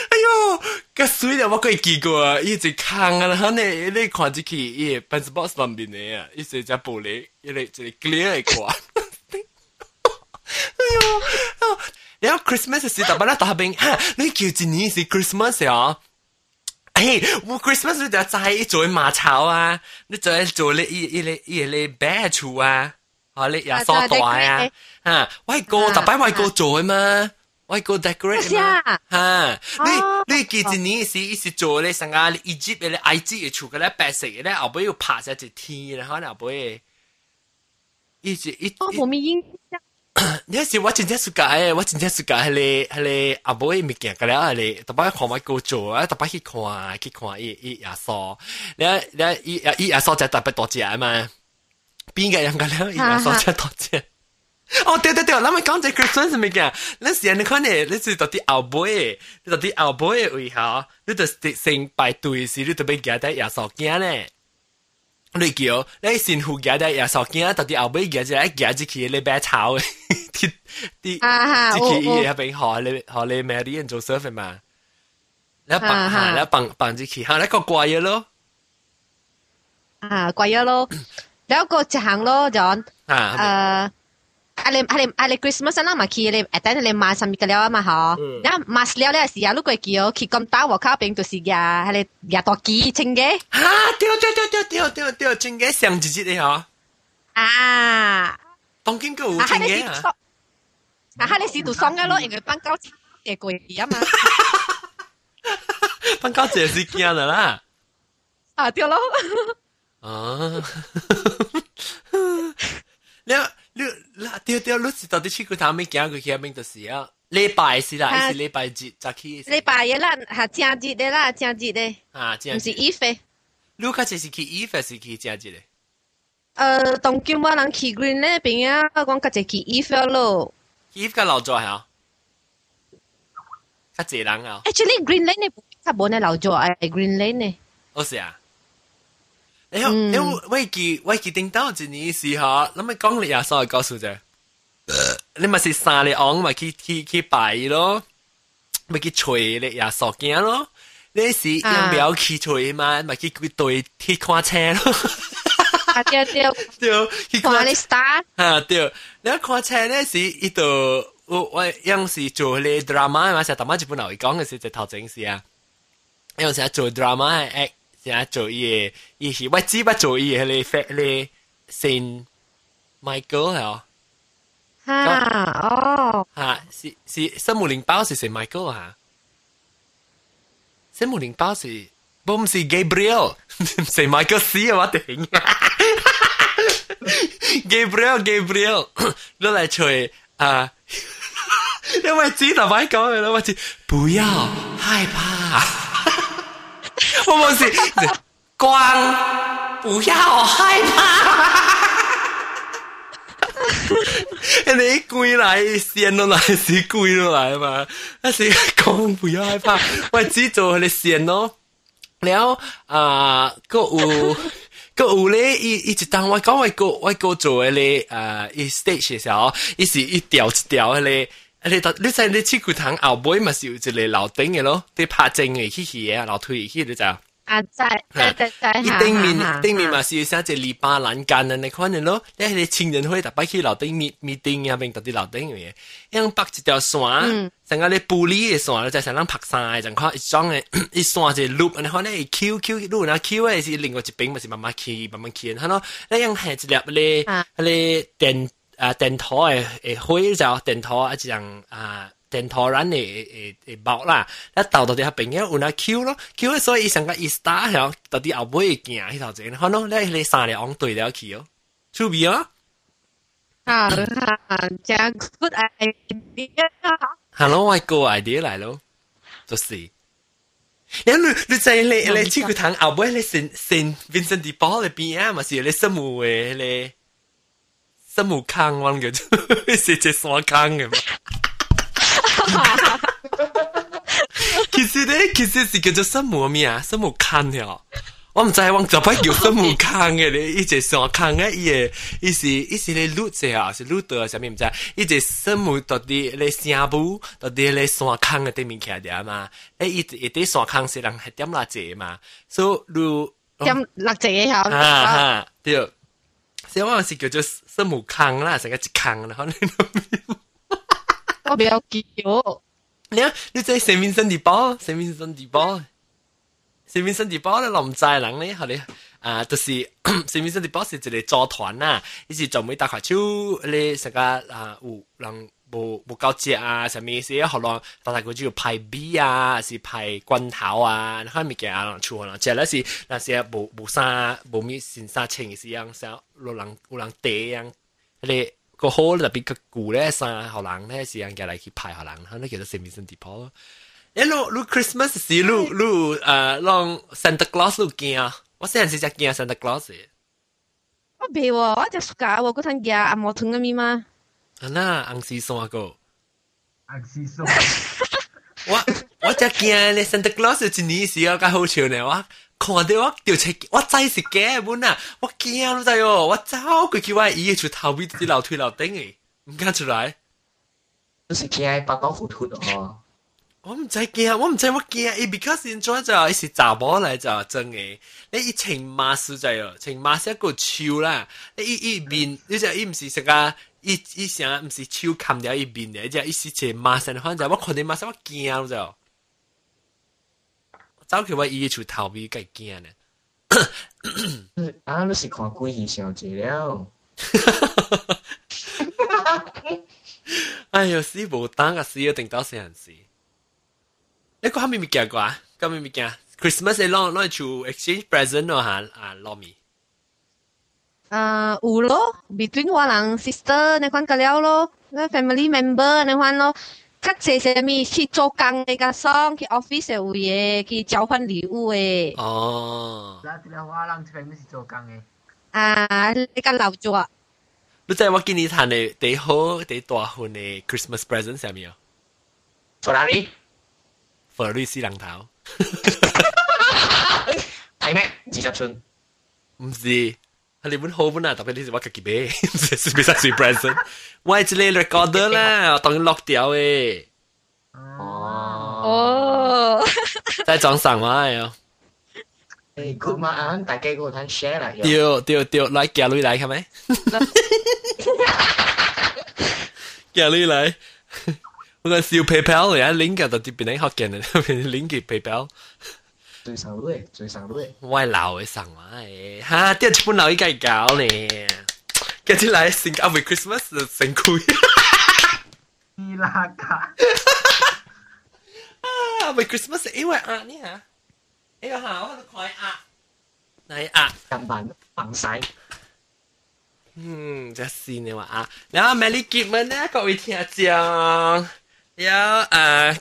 Speaker 1: 哎呦，个水的我可以记过啊！一直看啊，然哈呢，你看这起也 b e n z o box 上面的啊，一直在玻璃，一直在 clear 一挂。哎呦，然后 Christmas 是打扮那大兵，你叫今年是 Christmas 啊？哎，我 Christmas 你就在做马草啊，你就做你一一你一你白醋啊，啊你也梳袋啊，吓，外国特摆外国做嘛，外国 decorate 嘛，吓，你你记住你是一时做咧，成个你 Egypt 咧埃及嘅厝嘅咧白色嘅咧，后尾要爬上只天，然后后尾一直一，
Speaker 6: 我冇咩印象。
Speaker 1: 你是 what in that sky？what in that sky？哈嘞哈嘞，阿伯咪见个咧哈嘞，大把狂买古做啊，大把去看去看伊伊牙刷，你你伊伊牙刷在大把多只啊嘛？边个用个咧？牙刷在多只？哦对对对，那么讲这个算是咩嘢？那时你看呢，你是到底阿伯？你到底阿伯的胃口？你得先排队，是？你得被夹在牙刷间呢？你叫你先副嘅咧，又索见到啲后尾嘅就一嘅只佢你俾炒嘅，啲啲只佢嘢俾学你学你咩啲人做 surf 嘛，你bằng吓你bằng bằng 只佢吓你个贵嘢咯，
Speaker 6: 啊贵嘢咯，有一个直行咯就啊诶。 阿你阿你阿你 Christmas 啦嘛，去你诶等你买上面嘅了啊嘛嗬，然后买了咧时啊，如果叫去咁打和卡饼就是呀，系你呀多几清嘅。
Speaker 1: 啊，对对对对对对对，清嘅上几节嘅嗬。
Speaker 6: 啊，
Speaker 1: 当今个有清嘅啊。
Speaker 6: 啊，哈你试到爽嘅咯，因为班交诶贵啊嘛。
Speaker 1: 班交节是惊的啦。
Speaker 6: 啊，对咯。
Speaker 1: 啊。你 你嗱，对对，你是到底去过他们讲过佢边度事啊？礼拜是啦，还是礼拜日早起？
Speaker 6: 礼拜日啦，系正日的啦，正日的。
Speaker 1: 啊，正日。
Speaker 6: 唔是一飞。
Speaker 1: 你嗰次是去一飞，是去正日的？
Speaker 6: 呃，当今我人去 Green 那边啊，我讲嗰只去一飞咯。
Speaker 1: 一飞老早系啊？较济人啊？
Speaker 6: Actually Green Lane 呢，较冇呢老早诶，Green Lane 呢。
Speaker 1: 哦是啊。 然后，然后我记我记定到一年时候，咁咪讲你啊，所谓告诉啫，你咪是三日昂咪去去去拜咯，咪去吹你呀索镜咯，你是用表去吹嘛，咪去佢对去看车咯。
Speaker 6: 啊对对
Speaker 1: 对，去
Speaker 6: 看你 star
Speaker 1: 啊对，你看车咧是一度我我样是做你 drama 嘛，成日大妈就本来讲嘅时就头前时啊，有时做 drama 系 成日做嘢，伊是我只不做嘢，你 fat 你 Saint Michael 系哦。
Speaker 6: 啊哦，
Speaker 1: 啊是是圣母灵包是 Saint Michael 啊，圣母灵包是不唔是 Gabriel，Saint Michael 死啊我顶。 Gabriel Gabriel，你嚟吹啊！因为知道咪讲嘅啦，我知不要害怕， 我冇事，光不要害怕。你跪来先落来是跪落来嘛？那是讲不要害怕，我只做你先咯。แล้วอ่าก็อูก็อู咧一一直当我讲我个我个做嘅咧啊一 stage 嘅时候，一时一条一条嘅咧。 你特你知你去骨堂后尾咪是有一个楼顶嘅咯，你拍正嘅去去啊，楼梯去你知啊？
Speaker 6: 啊，在在在在，
Speaker 1: 伊顶面顶面嘛是写只篱笆栏杆嘅你看嘅咯，你系青年会特别去楼顶面面顶入边特啲楼顶嘅，因北一条线，成个你玻璃嘅线，就成人拍晒，就看一张嘅一线就 loop，你看你 Q Q loop 那 Q 系是另外一边咪是慢慢起慢慢起，睇咯，你样系一粒咧，咧电 啊电台嘅诶灰就电台一样啊。电台人嘅诶诶包啦，一到到啲下朋友有那 Q 咯，Q 所以伊成个伊 star 系到啲后尾嘅行迄头前，可能你你三两对了去哦，出味啊！
Speaker 6: 啊，真 good idea！
Speaker 1: 系咯，我个 idea 嚟咯，就是。你你你在你你去个堂后尾你圣圣 Vincent de Paul 嘅边啊，嘛是你圣母嘅你 圣母坑湾嘅，系只山坑嘅嘛。其实咧，其实是叫做什么咩啊？什么坑呀？我唔知，我就不叫什么坑嘅咧，一只上坑嘅嘢，伊是伊是咧录者啊，是录到上面唔知，一只什么到底咧声部，到底咧山坑嘅对面起嚟嘛？诶，一一啲山坑是人系点辣者嘛？所以如
Speaker 6: 点辣者呀？
Speaker 1: 啊哈，对，所以我是叫做 什么坑啦，成个一坑啦，可能。
Speaker 6: 我比较叫。
Speaker 1: 你啊，你在圣面身地包，圣面身地包，圣面身地包咧，林寨人咧，佢哋啊，就是圣面身地包是一个组团啦，伊是专门打卡手，你成个啊有人 无无够食啊，什么意思？可能大家佢就派 B 啊，是派罐头啊，看物件啊，人出可能食咧是那些无无啥无咩先啥情是样，啥有人有人地样，你。个好特别个旧咧，生学人咧是人家嚟去排学人，佢咧叫做圣面圣地坡咯。诶，路路 Christmas 时路路诶，让 Santa Claus 路见啊！我细阵时就见 Santa Claus。
Speaker 6: 我未喎，我只暑假我嗰阵见阿毛屯嘅咪嘛。
Speaker 1: 啊那昂西山个。
Speaker 4: 昂西山。
Speaker 1: 我我只见咧 Santa Claus 一年时我较好笑呢，我。看到我掉出，我真是假本啊！我惊咗滞哦，我走佢叫我伊出头尾啲楼梯楼顶诶，唔敢出来。
Speaker 2: 都是惊八刀糊涂哦。
Speaker 1: 我唔知惊，我唔知我惊，伊 because 现在就伊是查某嚟就真诶，你伊穿马斯就哦，穿马斯一个超啦，你伊伊面，你就伊唔是食啊， 一、一想唔是手牵了伊面诶一时坐马上反正我困咧马上我惊啊我早去我姨出厝头米甲惊呢。
Speaker 2: 啊，你是看鬼神相济了。
Speaker 1: 哎呦死无当啊死要等到死人死。你讲哈咪咪件过啊？讲咪咪物 christmas e long nights you exchange presents 咯哈啊糯米
Speaker 6: 啊，有咯，between 我人 sister 你看个了咯，那 family member 你看咯。较济是咪去做工嘅个爽，去 office 有嘢，去交换礼物嘅。
Speaker 1: 哦。
Speaker 4: 嗱，啲人话人这边是做工嘅。
Speaker 6: 啊，你个老咗。
Speaker 1: 你知我今年谈嘅第好第大份嘅 Christmas present 系咩啊？Ferrari。Ferrari 四人头。
Speaker 2: 系咩？二十寸。
Speaker 1: 唔是。 Halei mun homu na tapi disi waka kibe. Sis bisa sui present. Wai chile recorder la, tong
Speaker 6: lock
Speaker 1: diao eh. Oh. Tại chọn
Speaker 2: sẵn mà ai. Cũng mà cái của thằng share
Speaker 1: là. Tiêu tiêu tiêu lại kia lui lại không ấy. Kia lui lại. Tôi siêu PayPal link ở tại bên này học kênh này, link PayPal.
Speaker 2: 最上女，最上女。
Speaker 1: 我系老嘅上嘛诶，吓，啲日本佬依家搞呢，跟住嚟 sing up with Christmas 就成攰。
Speaker 4: 伊拉卡。
Speaker 1: 啊，with Christmas 因为啊呢吓，呢个吓我喺度睇啊，嚟啊，
Speaker 2: 近排防晒。
Speaker 1: 嗯，这是你话啊，然后 Melly 结婚咧，各位听众， 有诶，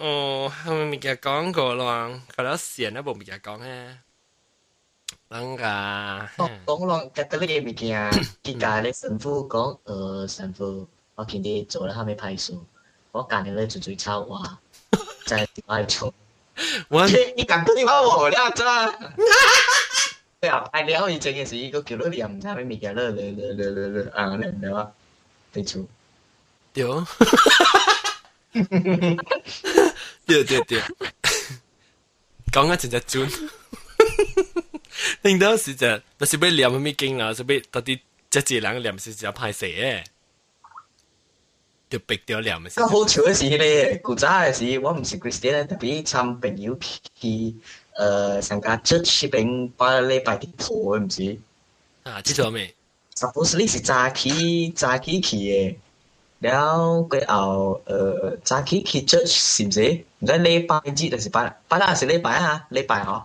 Speaker 1: 哦，系咪咪嘅讲过咯？佢都线都冇咪嘅讲咧。啷个？
Speaker 2: 讲咯，吉得呢嘅物件，结界咧神父讲，诶神父，我见你做咗下面派数，我拣你咧做最抄话，就系点解做？我你拣到你话我了咋？对啊，哎，然后以前嘅时，个叫你念啥物物件，了了了了了了啊，念了啊，对错。
Speaker 1: 对。 对对对，讲啊真系准。令到是就，但是要念咩经啦，所以到底即系人念是就歹势诶，就逼掉念嘅。
Speaker 2: 咁好笑嘅是咧，古早嘅时，我唔是 Christian，特别参朋友去诶上家 church 边摆礼拜啲图，唔是？
Speaker 1: 啊，知道未？
Speaker 2: Suppose 你是早起早起去嘅。 แล้วก็เอาเอ่อจากที่คิดจะสิมสิได้เล่ไปจีแต่สิไปไปได้สิเล่ไปฮะเล่ไปเหรอ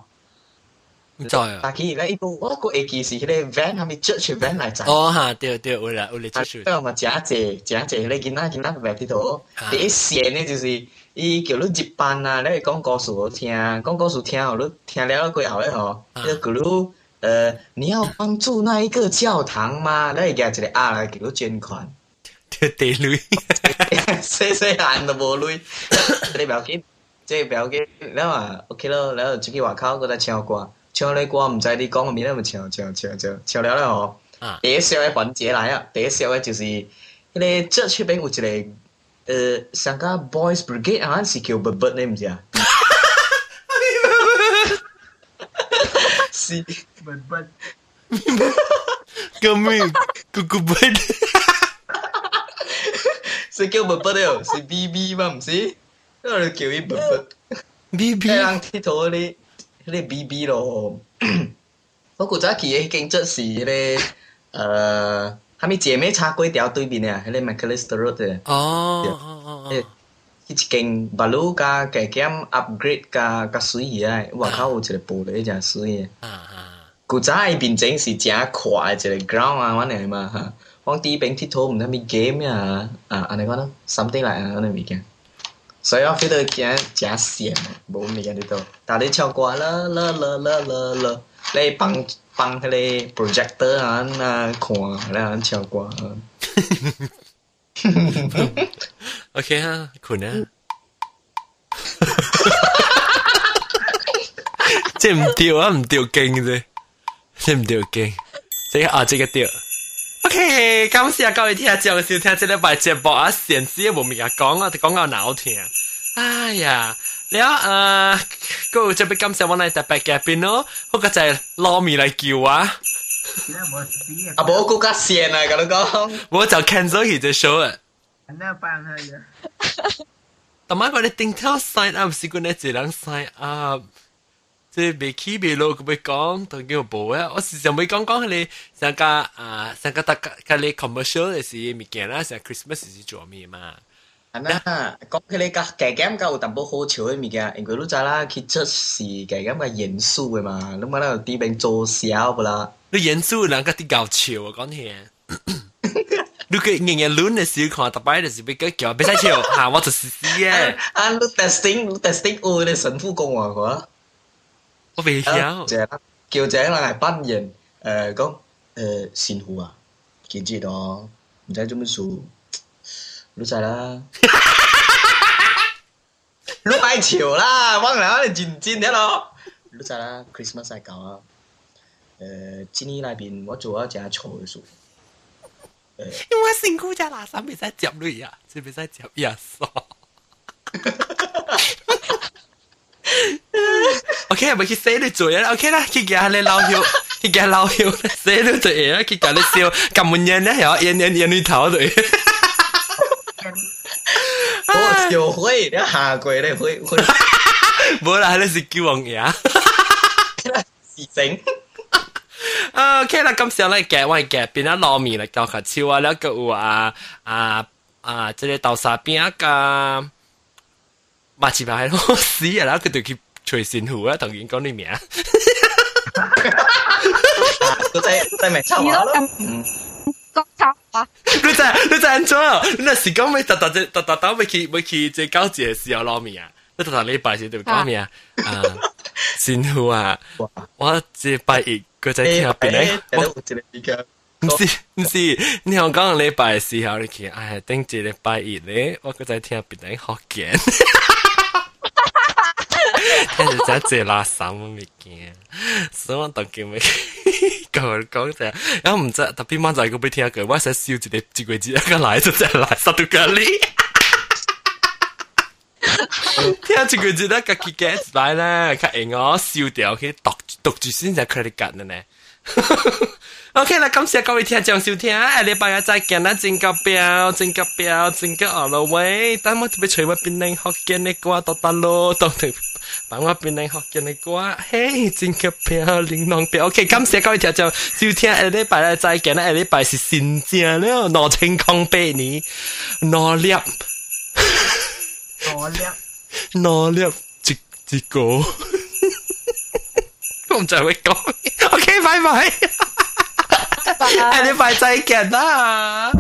Speaker 1: 唔知啊。
Speaker 2: 但系而家呢个我个 A 件事，佢哋 van 系咪 church van 嚟就？
Speaker 1: 哦吓，对对，会啦会嚟 church。
Speaker 2: 不过咪假借假借，你见啦见啦白啲度，第一线呢就是伊叫你接班啊，你讲故事我听，讲故事听后你听了过后咧吼，你叫你呃你要帮助那一个教堂吗？你而家一个啊来叫你捐款。 tệ lưới. Sẽ sẽ hạn là bố lui. Đây bảo cái chơi bảo cái nếu mà ok đó nếu là chúng kia khao người ta chèo qua chèo lấy qua mình chạy đi con mà mình làm chèo chèo chèo chèo chèo lấy đó hả? Để sau cái phần chế lại à để sau cái chính là cái chất chế bên của cái này ờ sang cái boys brigade hả? Chỉ kiểu bật bật nên gì à? Si bật
Speaker 4: bật.
Speaker 1: Cầm miệng cục cục bật Bubble。
Speaker 2: 是叫 Bubble 咧，是 BB 嘛唔是？我哋叫伊
Speaker 1: Bubble。BB。
Speaker 2: 人剃头咧。迄个 BB 咯，我古早去迄间则是迄个呃，还没姐妹茶粿条对面啊，迄个 McAllister Road 嘅。
Speaker 1: 哦哦哦哦。
Speaker 2: 一间马路加加减 upgrade 加加水去啊，外口有一个玻璃真水嘅。啊啊。古早迄边整是真阔嘅一个 ground 啊，我嚟嘛吓。 我第一边剃头唔系咪 game 啊？啊，安尼讲咯，something 嚟啊，安尼物件。所以我觉得真真闲，冇物件喺度。但你唱歌啦啦啦啦啦啦，你帮帮迄个 projector 啊啊看，然后唱歌啊。
Speaker 1: OK 啊，困啊。这唔掉啊，唔掉劲啫，这唔掉劲。这个啊，这个掉。 OK，感謝各位聽眾收聽這禮拜節目啊，上次無物啊講，我哋講到鬧聽。哎呀，然後啊，嗰就俾感謝我哋特別嘅邊咯，嗰個就係攞面嚟叫啊。
Speaker 2: 啊，冇嗰個線啊，咁樣講。
Speaker 1: 我就 cancel 佢隻 show 啊。
Speaker 4: 那辦法呀？
Speaker 1: 同埋我哋頂頭 sign up 是嗰啲只能 sign up。即系未起未落，佢咪讲，当叫冇啊！我时常咪讲讲佢哋上个啊上个大家佢哋 commercial 嘅事物件啦，成 Christmas 是做咩嘛？
Speaker 2: 啊那讲佢哋个计减个有淡薄好笑嘅物件，因为你知啦，佢出事计减个严肃嘅嘛，你冇啦啲病做笑不啦？
Speaker 1: 你严肃人家啲搞笑啊，讲嘢。你佢日日乱嘅时看，特别就是俾佢叫，别使笑吓，我就是死嘅。
Speaker 2: 啊，你 testing 你 testing 我哋神父讲话个。
Speaker 1: 我未晓。
Speaker 2: 就叫井啦，系班人诶讲诶善父啊，记住咯，唔使做乜事，你知啦。你爱笑啦，忘了我哋认真啲咯。你知啦，Christmas 系搞啊，诶，今年那边我做咗只错嘅数。
Speaker 1: 因为辛苦只垃圾未使接你呀，只未使接呀傻。 OK，咪去写你嘴啦。OK 啦，去叫你老友，去叫老友写你嘴啦，去叫你笑，咁闷人咧，又演演演你头嘴。
Speaker 2: 我笑会，你下跪咧会会。
Speaker 1: 无啦，你是叫王爷。
Speaker 2: 是整。
Speaker 1: OK 啦，咁上嚟夹位夹边啊，糯米啦，教下超啊，两个有啊啊啊，即个豆沙饼啊，麻糍排咯，死啊，然后佢就去。随善湖啊，同员讲啲名。
Speaker 2: 嗰仔仔咪抄下咯。
Speaker 6: 卡啊！
Speaker 1: 你在你在安怎？你那是讲要特特只特特特要去要去这交节的时候捞面啊？你特特礼拜是对讲咩啊？啊，辛苦啊！我这拜一个在听边咧，我唔是唔是，你香港礼拜时候你去，哎，顶住礼拜一咧，我个在听别人学见。 听住真系垃圾物件，所以我当叫咩讲讲就，然后唔知特别晚就系个俾听句，我使笑住你自己自一个来就真系来杀到隔离。听住佢自己个 get 来咧，佢应我笑掉，佢读读住先就 credit card 嘅呢。OK 啦，感谢各位听众收听，下礼拜日再见啦，正个表，正个表，正个 all the way，等我特别随我边领学见你歌，到得咯，到条。 把我变靓学见你歌，嘿，真个漂亮，浪漂亮。OK，感谢各位听众，收听下礼拜，再见啦，下礼拜是新正了，两千空百年，努力，
Speaker 4: 努力，
Speaker 1: 努力，一一个，我唔知会讲，OK，拜拜，下礼拜再见啦。